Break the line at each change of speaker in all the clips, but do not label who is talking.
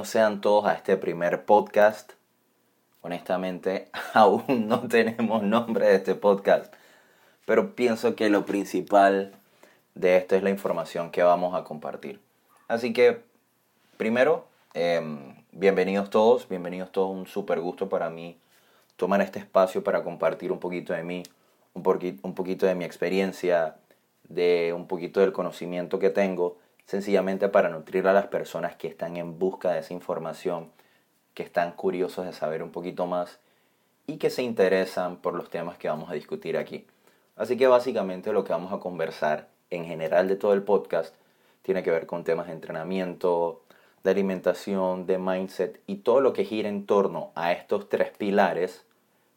Bienvenidos sean todos a este primer podcast. Honestamente, aún no tenemos nombre de este podcast, pero pienso que lo principal de esto es la información que vamos a compartir. Así que, primero, em, bienvenidos todos, bienvenidos todos, un súper gusto para mí tomar este espacio para compartir un poquito de mí, un, un poquito de mi experiencia, de un poquito del conocimiento que tengo, sencillamente para nutrir a las personas que están en busca de esa información, que están curiosos de saber un poquito más y que se interesan por los temas que vamos a discutir aquí. Así que básicamente lo que vamos a conversar en general de todo el podcast tiene que ver con temas de entrenamiento, de alimentación, de mindset y todo lo que gira en torno a estos tres pilares,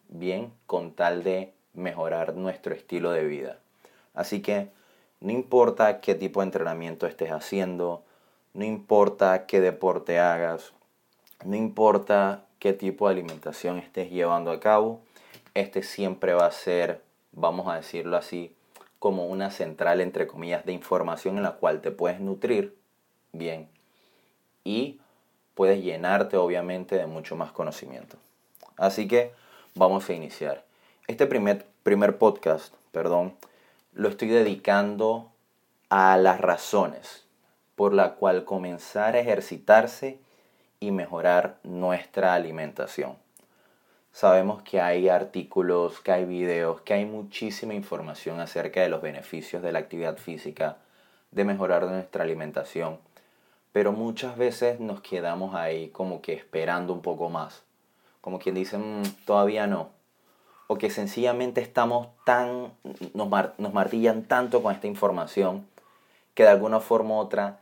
bien, con tal de mejorar nuestro estilo de vida. Así que no importa qué tipo de entrenamiento estés haciendo, no importa qué deporte hagas, no importa qué tipo de alimentación estés llevando a cabo, este siempre va a ser, vamos a decirlo así, como una central entre comillas de información en la cual te puedes nutrir bien y puedes llenarte obviamente de mucho más conocimiento. Así que vamos a iniciar. Este primer, primer podcast, perdón, lo estoy dedicando a las razones por la cual comenzar a ejercitarse y mejorar nuestra alimentación. Sabemos que hay artículos, que hay videos, que hay muchísima información acerca de los beneficios de la actividad física, de mejorar nuestra alimentación, pero muchas veces nos quedamos ahí como que esperando un poco más, como quien dice, mm, todavía no, o sencillamente estamos tan, nos, nos martillan tanto con esta información que de alguna forma u otra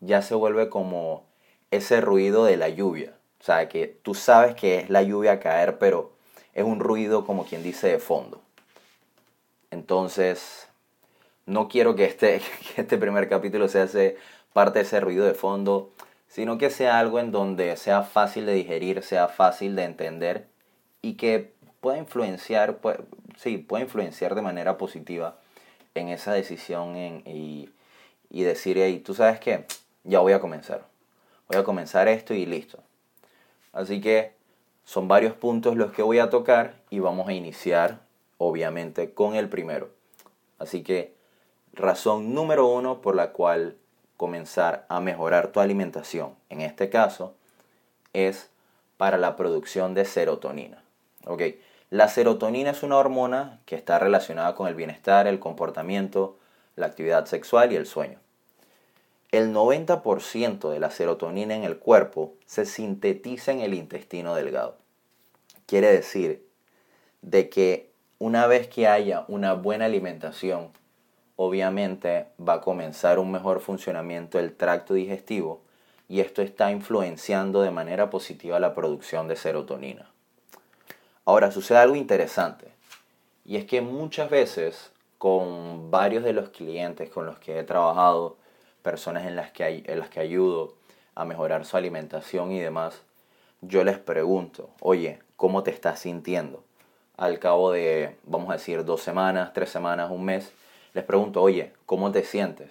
ya se vuelve como ese ruido de la lluvia. O sea, que tú sabes que es la lluvia a caer, pero es un ruido como quien dice de fondo. Entonces, no quiero que este, este primer capítulo sea parte de ese ruido de fondo, sino que sea algo en donde sea fácil de digerir, sea fácil de entender y que puede influenciar, sí, puede influenciar de manera positiva en esa decisión y, decir, hey, tú sabes qué, ya voy a comenzar. Voy a comenzar esto y listo. Así que son varios puntos los que voy a tocar y vamos a iniciar, obviamente, con el primero. Así que razón número uno por la cual comenzar a mejorar tu alimentación, en este caso, es para la producción de serotonina. ¿ok? La serotonina es una hormona que está relacionada con el bienestar, el comportamiento, la actividad sexual y el sueño. El 90% de la serotonina en el cuerpo se sintetiza en el intestino delgado. Quiere decir de que una vez que haya una buena alimentación, obviamente va a comenzar un mejor funcionamiento del tracto digestivo y esto está influenciando de manera positiva la producción de serotonina. Ahora, sucede algo interesante. Y es que muchas veces con varios de los clientes con los que he trabajado, personas en las que, en las que ayudo a mejorar su alimentación y demás, yo les pregunto, oye, ¿cómo te estás sintiendo? Al cabo de, vamos a decir, dos semanas, tres semanas, un mes, les pregunto, oye, ¿cómo te sientes?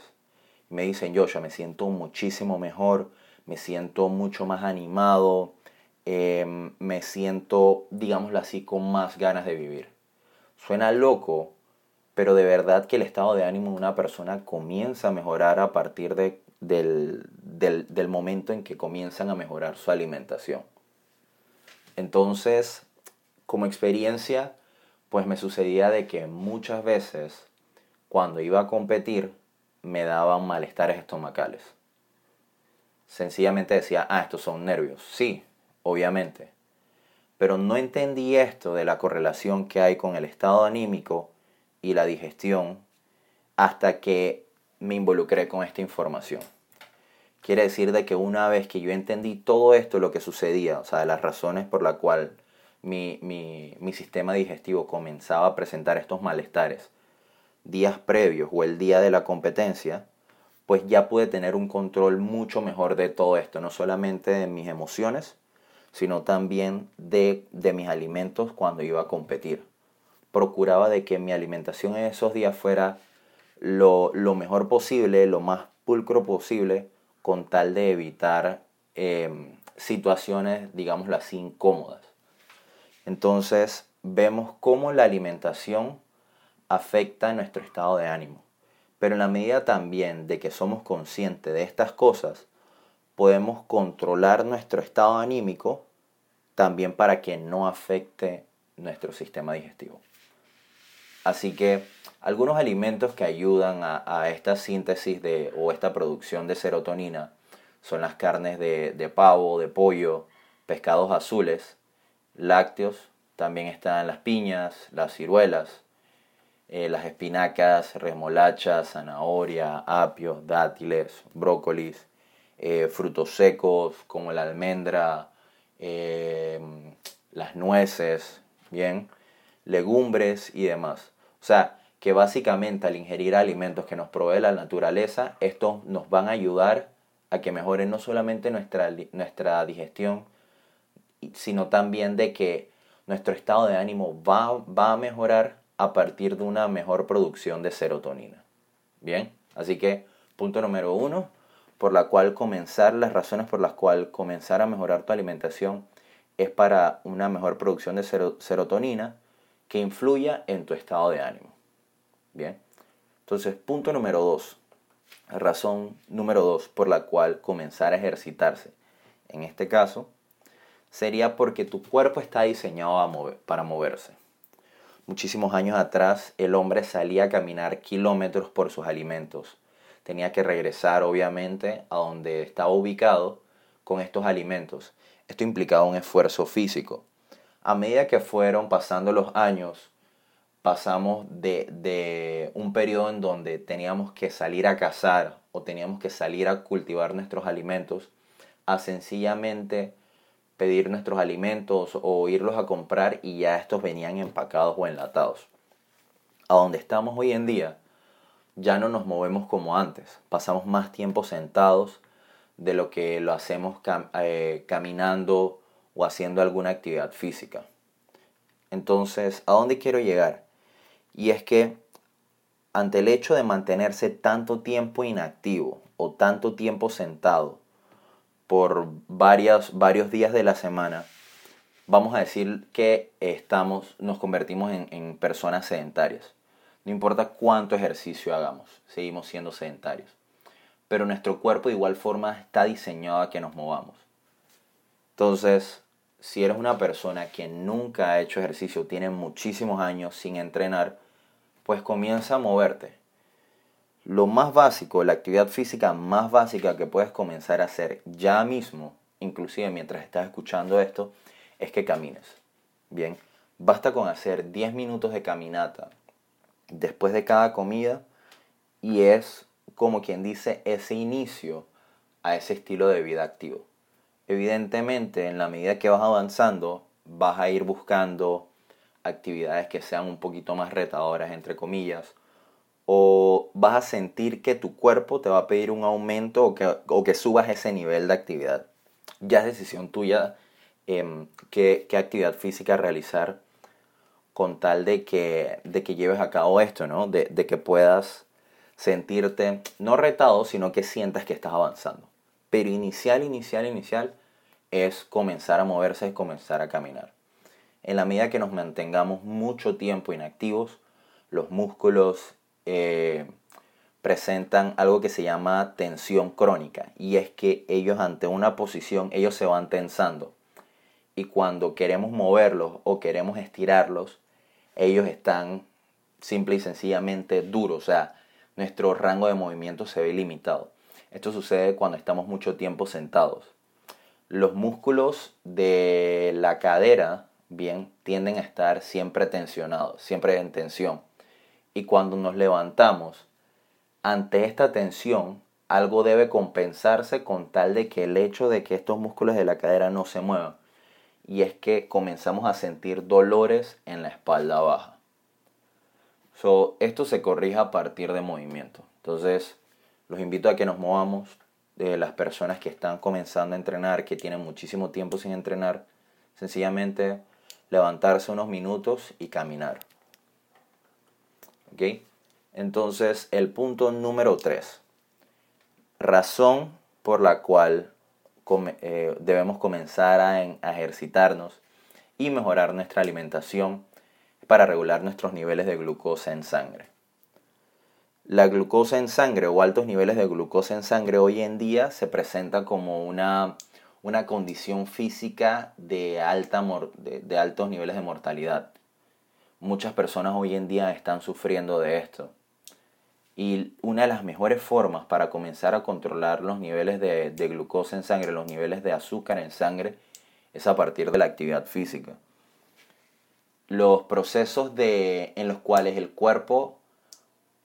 Me dicen, yo ya me siento muchísimo mejor, me siento mucho más animado, Em, me siento, digámoslo así, con más ganas de vivir. Suena loco, pero de verdad que el estado de ánimo de una persona comienza a mejorar a partir de, del, del, del momento en que comienzan a mejorar su alimentación. Entonces, como experiencia, pues me sucedía de que muchas veces cuando iba a competir me daban malestares estomacales. Sencillamente decía, ah, estos son nervios. Sí, obviamente. Pero no entendí esto de la correlación que hay con el estado anímico y la digestión hasta que me involucré con esta información. Quiere decir de que una vez que yo entendí todo esto, lo que sucedía, o sea, las razones por las cuales mi, mi, mi sistema digestivo comenzaba a presentar estos malestares días previos o el día de la competencia, pues ya pude tener un control mucho mejor de todo esto, no solamente de mis emociones, sino también de, mis alimentos cuando iba a competir. Procuraba de que mi alimentación en esos días fuera lo, mejor posible, lo más pulcro posible, con tal de evitar em, situaciones, digámoslo incómodas. Entonces, vemos cómo la alimentación afecta nuestro estado de ánimo. Pero en la medida también de que somos conscientes de estas cosas, podemos controlar nuestro estado anímico también para que no afecte nuestro sistema digestivo. Así que algunos alimentos que ayudan a, esta síntesis de, o esta producción de serotonina son las carnes de, pavo, de pollo, pescados azules, lácteos, también están las piñas, las ciruelas, eh, las espinacas, remolachas, zanahoria, apios, dátiles, brócolis, eh, frutos secos como la almendra, eh, las nueces, bien, legumbres y demás. O sea, que básicamente al ingerir alimentos que nos provee la naturaleza, estos nos van a ayudar a que mejoren no solamente nuestra, nuestra digestión, sino también de que nuestro estado de ánimo va, va a mejorar a partir de una mejor producción de serotonina. Bien, así que punto número uno, por la cual comenzar, las razones por las cuales comenzar a mejorar tu alimentación es para una mejor producción de serotonina que influya en tu estado de ánimo. Bien, entonces punto número dos, razón número dos por la cual comenzar a ejercitarse. En este caso, sería porque tu cuerpo está diseñado para moverse. Muchísimos años atrás el hombre salía a caminar kilómetros por sus alimentos. Tenía que regresar obviamente a donde estaba ubicado con estos alimentos. Esto implicaba un esfuerzo físico a medida que fueron pasando los años, pasamos de, un periodo en donde teníamos que salir a cazar o teníamos que salir a cultivar nuestros alimentos a sencillamente pedir nuestros alimentos o irlos a comprar y ya estos venían empacados o enlatados. A donde estamos hoy en día, ya no nos movemos como antes, pasamos más tiempo sentados de lo que lo hacemos eh, caminando o haciendo alguna actividad física. Entonces, ¿a dónde quiero llegar? Y es que ante el hecho de mantenerse tanto tiempo inactivo o tanto tiempo sentado por varios, varios días de la semana, vamos a decir que estamos, nos convertimos en personas sedentarias. No importa cuánto ejercicio hagamos, seguimos siendo sedentarios. Pero nuestro cuerpo de igual forma está diseñado a que nos movamos. Entonces, si eres una persona que nunca ha hecho ejercicio, tiene muchísimos años sin entrenar, pues comienza a moverte. Lo más básico, la actividad física más básica que puedes comenzar a hacer ya mismo, inclusive mientras estás escuchando esto, es que camines. Bien, basta con hacer 10 minutos de caminata después de cada comida y es como quien dice ese inicio a ese estilo de vida activo evidentemente en la medida que vas avanzando vas a ir buscando actividades que sean un poquito más retadoras, entre comillas, o vas a sentir que tu cuerpo te va a pedir un aumento o que, o que subas ese nivel de actividad. Ya es decisión tuya em, qué, actividad física realizar con tal de que, de que lleves a cabo esto, ¿no? De, que puedas sentirte no retado, sino que sientas que estás avanzando. Pero inicial, inicial, inicial es comenzar a moverse, es comenzar a caminar. En la medida que nos mantengamos mucho tiempo inactivos, los músculos eh, presentan algo que se llama tensión crónica y es que ellos ante una posición, ellos se van tensando y cuando queremos moverlos o queremos estirarlos, ellos están simple y sencillamente duros, o sea, nuestro rango de movimiento se ve limitado. Esto sucede cuando estamos mucho tiempo sentados. Los músculos de la cadera, bien, tienden a estar siempre tensionados, siempre en tensión. Y cuando nos levantamos, ante esta tensión, algo debe compensarse con tal de que el hecho de que estos músculos de la cadera no se muevan. Y es que comenzamos a sentir dolores en la espalda baja. Esto se corrige a partir de movimiento. Entonces, los invito a que nos movamos de las personas que están comenzando a entrenar, que tienen muchísimo tiempo sin entrenar, sencillamente levantarse unos minutos y caminar. ¿Ok? Entonces, el punto número 3. Razón por la cual eh, debemos comenzar a, ejercitarnos y mejorar nuestra alimentación para regular nuestros niveles de glucosa en sangre. La glucosa en sangre o altos niveles de glucosa en sangre hoy en día se presenta como una, una condición física de, alta, de, altos niveles de mortalidad. Muchas personas hoy en día están sufriendo de esto. Y una de las mejores formas para comenzar a controlar los niveles de, glucosa en sangre, los niveles de azúcar en sangre, es a partir de la actividad física. Los procesos de, en los cuales el cuerpo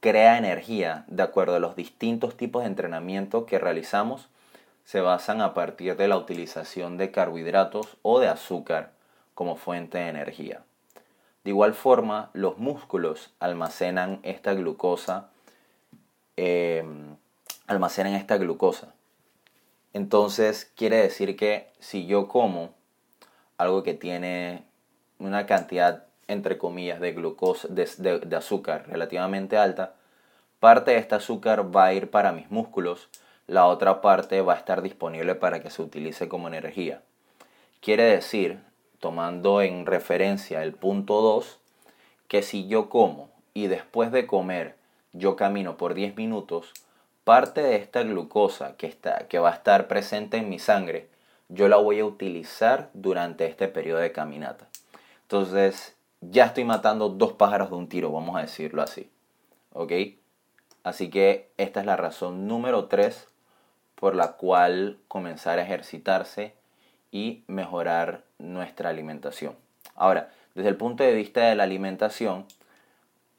crea energía de acuerdo a los distintos tipos de entrenamiento que realizamos se basan a partir de la utilización de carbohidratos o de azúcar como fuente de energía. De igual forma, los músculos almacenan esta glucosa, em, almacenan esta glucosa. Entonces quiere decir que si yo como algo que tiene una cantidad entre comillas, de glucosa, de, azúcar relativamente alta, parte de este azúcar va a ir para mis músculos, la otra parte va a estar disponible para que se utilice como energía. Quiere decir, tomando en referencia el punto 2, que si yo como y después de comer yo camino por 10 minutos, parte de esta glucosa que, está, que va a estar presente en mi sangre, yo la voy a utilizar durante este periodo de caminata. Entonces, ya estoy matando dos pájaros de un tiro, vamos a decirlo así. ¿Ok? Así que esta es la razón número 3 por la cual comenzar a ejercitarse y mejorar nuestra alimentación. Ahora, desde el punto de vista de la alimentación,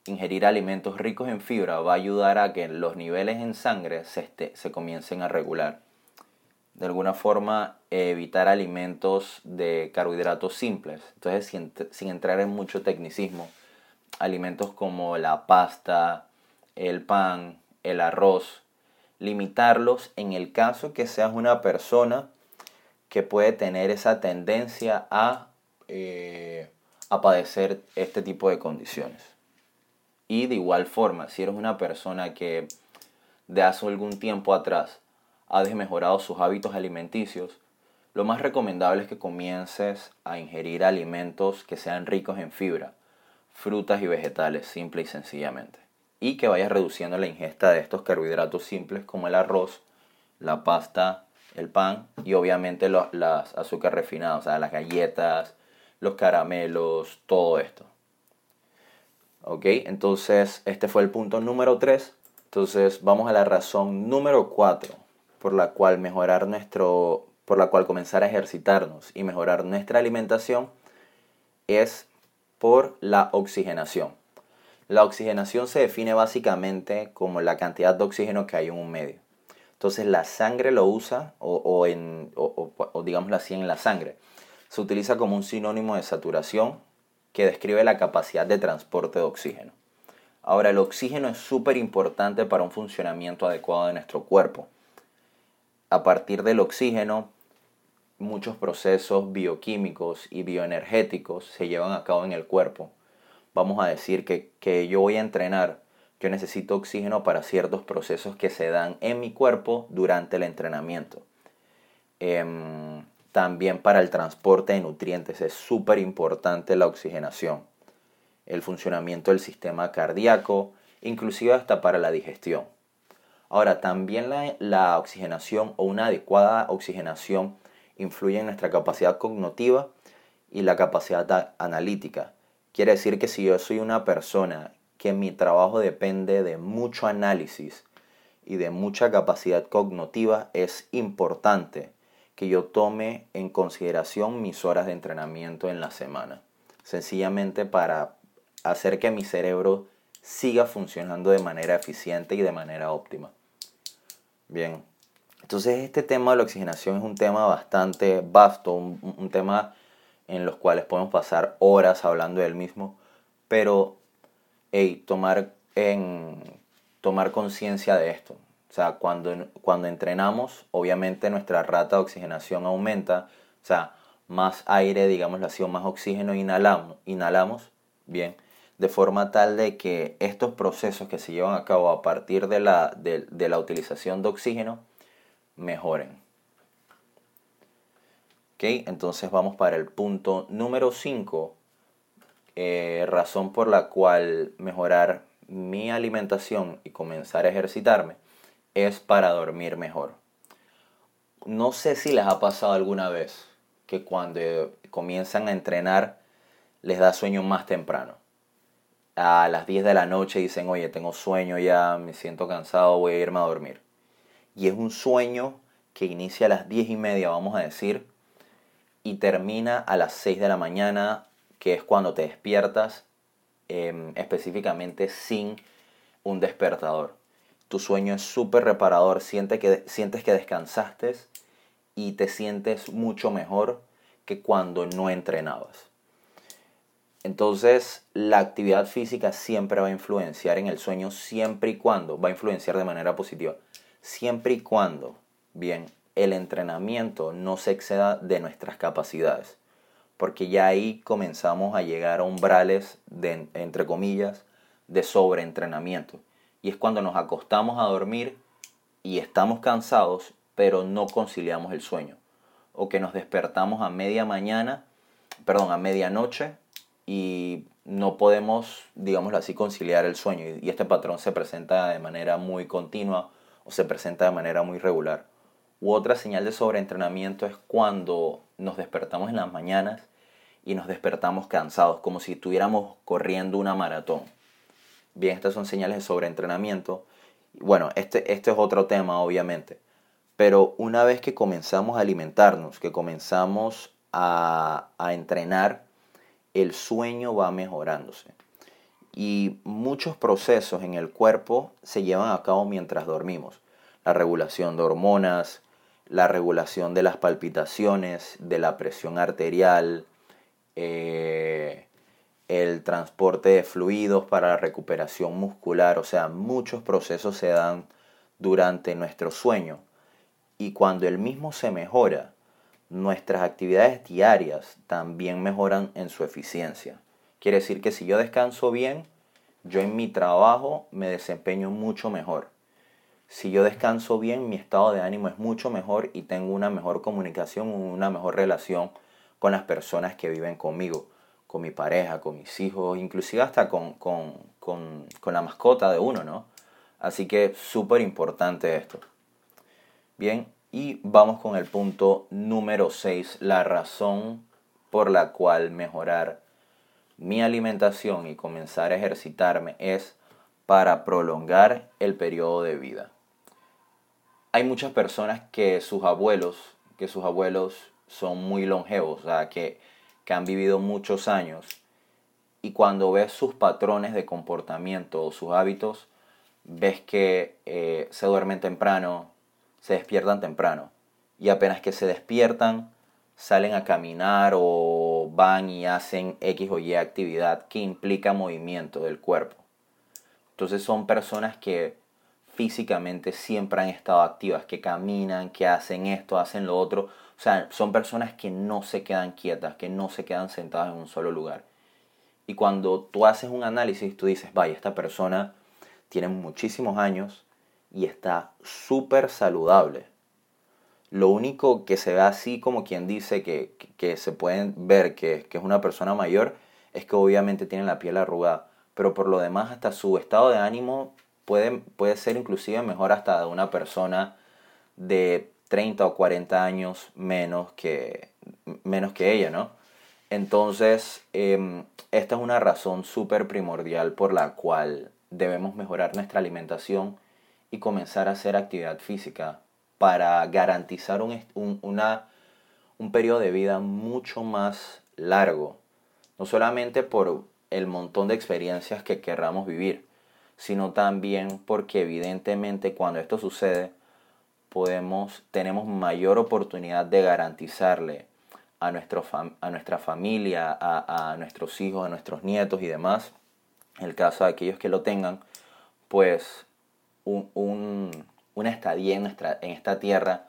ingerir alimentos ricos en fibra va a ayudar a que los niveles en sangre se, este, se comiencen a regular de alguna forma evitar alimentos de carbohidratos simples. Entonces, sin, entrar en mucho tecnicismo, alimentos como la pasta, el pan, el arroz, limitarlos en el caso que seas una persona que puede tener esa tendencia a, eh, a padecer este tipo de condiciones. Y de igual forma, si eres una persona que de hace algún tiempo atrás ha desmejorado sus hábitos alimenticios, lo más recomendable es que comiences a ingerir alimentos que sean ricos en fibra, frutas y vegetales, simple y sencillamente. Y que vayas reduciendo la ingesta de estos carbohidratos simples como el arroz, la pasta, el pan y obviamente las azúcares refinadas, o sea, las galletas, los caramelos, todo esto. ¿Ok? Entonces, este fue el punto número 3. Entonces, vamos a la razón número 4 por la cual mejorar nuestro, por la cual comenzar a ejercitarnos y mejorar nuestra alimentación es por la oxigenación. La oxigenación se define básicamente como la cantidad de oxígeno que hay en un medio. Entonces la sangre lo usa, o, o, en, o, digámoslo así, en la sangre. Se utiliza como un sinónimo de saturación que describe la capacidad de transporte de oxígeno. Ahora, el oxígeno es súper importante para un funcionamiento adecuado de nuestro cuerpo a partir del oxígeno, muchos procesos bioquímicos y bioenergéticos se llevan a cabo en el cuerpo. Vamos a decir que, yo voy a entrenar, yo necesito oxígeno para ciertos procesos que se dan en mi cuerpo durante el entrenamiento. Em, también para el transporte de nutrientes es súper importante la oxigenación. El funcionamiento del sistema cardíaco, inclusive hasta para la digestión. Ahora, también la, oxigenación o una adecuada oxigenación influye en nuestra capacidad cognitiva y la capacidad analítica. Quiere decir que si yo soy una persona que mi trabajo depende de mucho análisis y de mucha capacidad cognitiva, es importante que yo tome en consideración mis horas de entrenamiento en la semana. Sencillamente para hacer que mi cerebro siga funcionando de manera eficiente y de manera óptima. Bien, entonces este tema de la oxigenación es un tema bastante vasto, un, tema en los cuales podemos pasar horas hablando del mismo, pero tomar, en, tomar conciencia de esto. O sea, cuando, cuando entrenamos, obviamente nuestra rata de oxigenación aumenta, o sea, más aire, digámoslo así, o más oxígeno inhalamos, inhalamos, bien, de forma tal de que estos procesos que se llevan a cabo a partir de la, de, la utilización de oxígeno mejoren. Entonces vamos para el punto número 5, eh, razón por la cual mejorar mi alimentación y comenzar a ejercitarme es para dormir mejor. No sé si les ha pasado alguna vez que cuando comienzan a entrenar les da sueño más temprano. A las 10 de la noche dicen, oye, tengo sueño ya, me siento cansado, voy a irme a dormir. Y es un sueño que inicia a las 10 y media, vamos a decir, y termina a las 6 de la mañana, que es cuando te despiertas Em, específicamente sin un despertador. Tu sueño es súper reparador, sientes que, sientes que descansaste y te sientes mucho mejor que cuando no entrenabas. Entonces, la actividad física siempre va a influenciar en el sueño, siempre y cuando, va a influenciar de manera positiva, siempre y cuando, bien, el entrenamiento no se exceda de nuestras capacidades porque ya ahí comenzamos a llegar a umbrales de, entre comillas, de sobreentrenamiento. Y es cuando nos acostamos a dormir y estamos cansados, pero no conciliamos el sueño. O que nos despertamos a media mañana, perdón, a medianoche y no podemos, digámoslo así, conciliar el sueño. Y este patrón se presenta de manera muy continua o se presenta de manera muy regular. U otra señal de sobreentrenamiento es cuando nos despertamos en las mañanas y nos despertamos cansados, como si estuviéramos corriendo una maratón. Bien, estas son señales de sobreentrenamiento. Bueno, este, este es otro tema, obviamente. Pero una vez que comenzamos a alimentarnos, que comenzamos a, a entrenar, el sueño va mejorándose. Y muchos procesos en el cuerpo se llevan a cabo mientras dormimos. La regulación de hormonas, la regulación de las palpitaciones, de la presión arterial, eh, el transporte de fluidos para la recuperación muscular, o sea, muchos procesos se dan durante nuestro sueño. Y cuando el mismo se mejora, nuestras actividades diarias también mejoran en su eficiencia. Quiere decir que si yo descanso bien, yo en mi trabajo me desempeño mucho mejor. Si yo descanso bien, mi estado de ánimo es mucho mejor y tengo una mejor comunicación, una mejor relación con las personas que viven conmigo, con mi pareja, con mis hijos, inclusive hasta con, la mascota de uno, ¿no? Así que súper importante esto. Bien, y vamos con el punto número 6, la razón por la cual mejorar mi alimentación y comenzar a ejercitarme es para prolongar el periodo de vida. Hay muchas personas que sus abuelos, que sus abuelos son muy longevos, o sea, que, han vivido muchos años. Y cuando ves sus patrones de comportamiento o sus hábitos, ves que eh, se duermen temprano, se despiertan temprano. Y apenas que se despiertan, salen a caminar o van y hacen X o Y actividad que implica movimiento del cuerpo. Entonces son personas que físicamente siempre han estado activas, que caminan, que hacen esto, hacen lo otro, o sea, son personas que no se quedan quietas, que no se quedan sentadas en un solo lugar. Y cuando tú haces un análisis, tú dices, vaya, esta persona tiene muchísimos años y está súper saludable. Lo único que se ve así como quien dice que, se pueden ver que, que, es una persona mayor es que obviamente tiene la piel arrugada. Pero por lo demás hasta su estado de ánimo puede, puede ser inclusive mejor hasta de una persona de 30 o 40 años menos que, menos que ella, ¿no? Entonces, em, esta es una razón súper primordial por la cual debemos mejorar nuestra alimentación y comenzar a hacer actividad física para garantizar un, un, una, un periodo de vida mucho más largo. No solamente por el montón de experiencias que querramos vivir, sino también porque evidentemente cuando esto sucede, podemos, tenemos mayor oportunidad de garantizarle a, nuestro a nuestra familia, a, nuestros hijos, a nuestros nietos y demás, en el caso de aquellos que lo tengan, pues un, una estadía en, nuestra, en esta tierra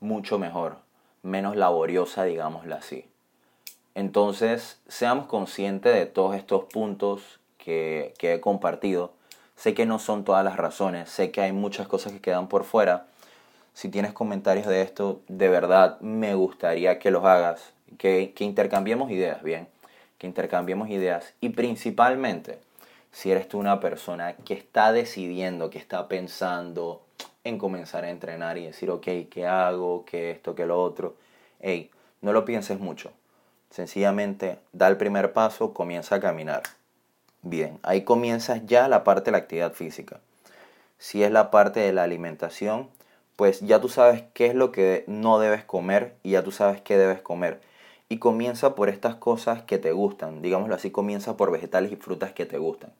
mucho mejor, menos laboriosa, digámoslo así. Entonces, seamos conscientes de todos estos puntos que, que he compartido. Sé que no son todas las razones, sé que hay muchas cosas que quedan por fuera, Si tienes comentarios de esto, de verdad me gustaría que los hagas, que, que intercambiemos ideas, bien, que intercambiemos ideas y principalmente si eres tú una persona que está decidiendo, que está pensando en comenzar a entrenar y decir, ok, ¿qué hago? ¿Qué esto? ¿Qué lo otro? Hey, no lo pienses mucho. Sencillamente da el primer paso, comienza a caminar. Bien, ahí comienzas ya la parte de la actividad física. Si es la parte de la alimentación, pues ya tú sabes qué es lo que no debes comer y ya tú sabes qué debes comer. Y comienza por estas cosas que te gustan. Digámoslo así, comienza por vegetales y frutas que te gustan.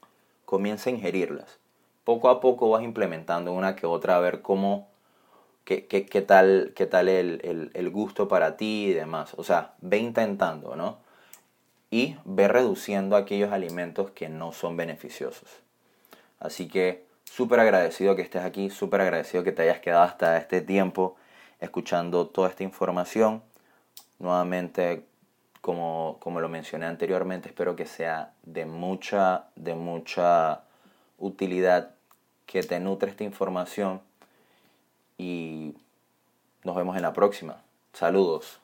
Comienza a ingerirlas. Poco a poco vas implementando una que otra a ver cómo, qué, qué, qué tal, qué tal el, el, el gusto para ti y demás. O sea, ve intentando, ¿no? Y ve reduciendo aquellos alimentos que no son beneficiosos. Así que súper agradecido que estés aquí, súper agradecido que te hayas quedado hasta este tiempo escuchando toda esta información. Nuevamente, como, como lo mencioné anteriormente, espero que sea de mucha, de mucha utilidad, que te nutre esta información y nos vemos en la próxima. Saludos.